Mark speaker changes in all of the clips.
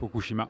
Speaker 1: Fukushima.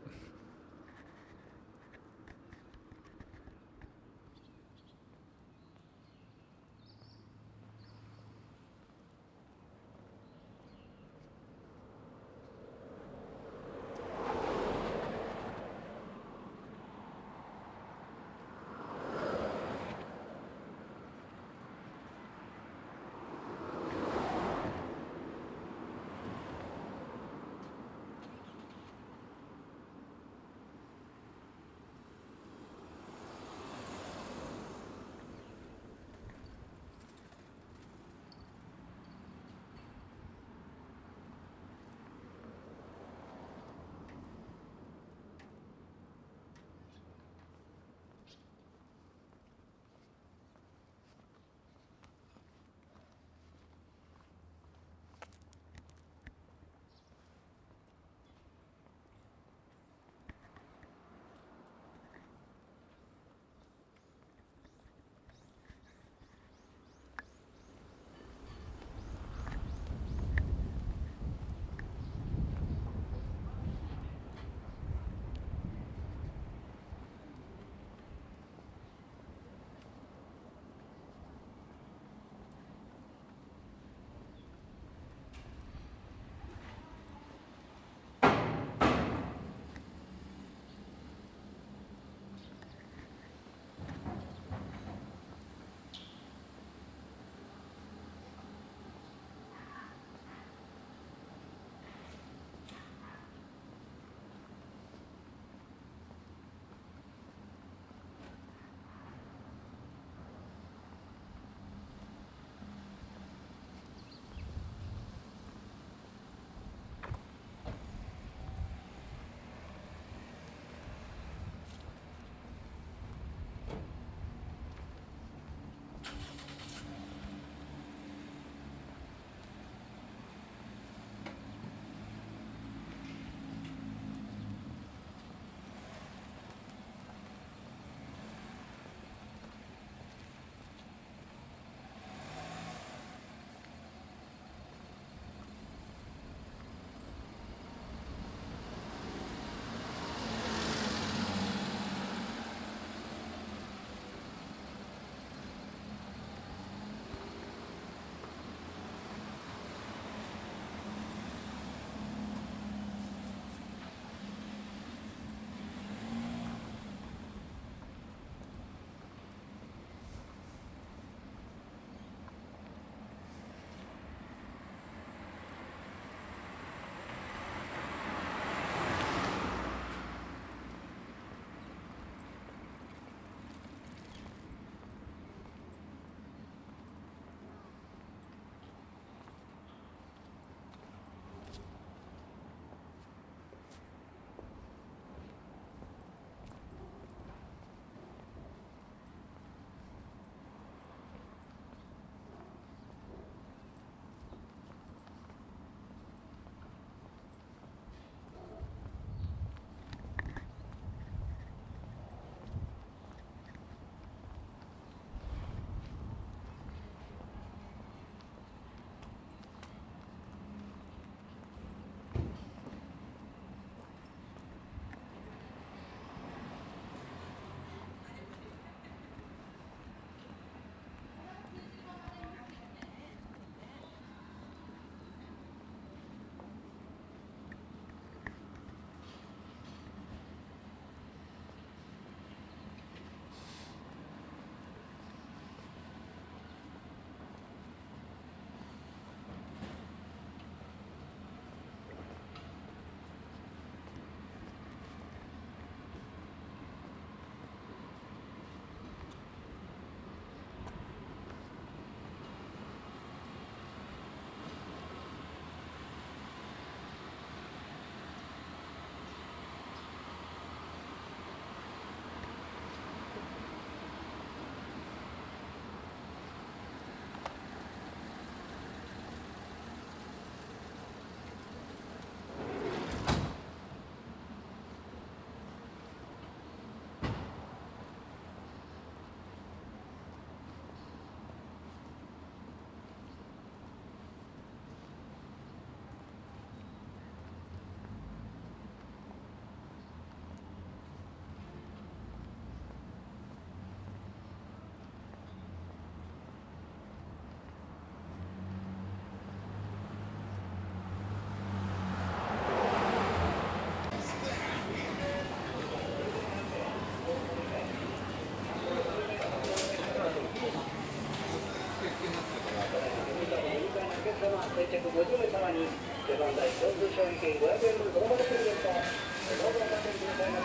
Speaker 1: 先着50名様に序盤台交通賞金500円分子どものプレゼントどうぞお
Speaker 2: 立てくございま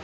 Speaker 2: す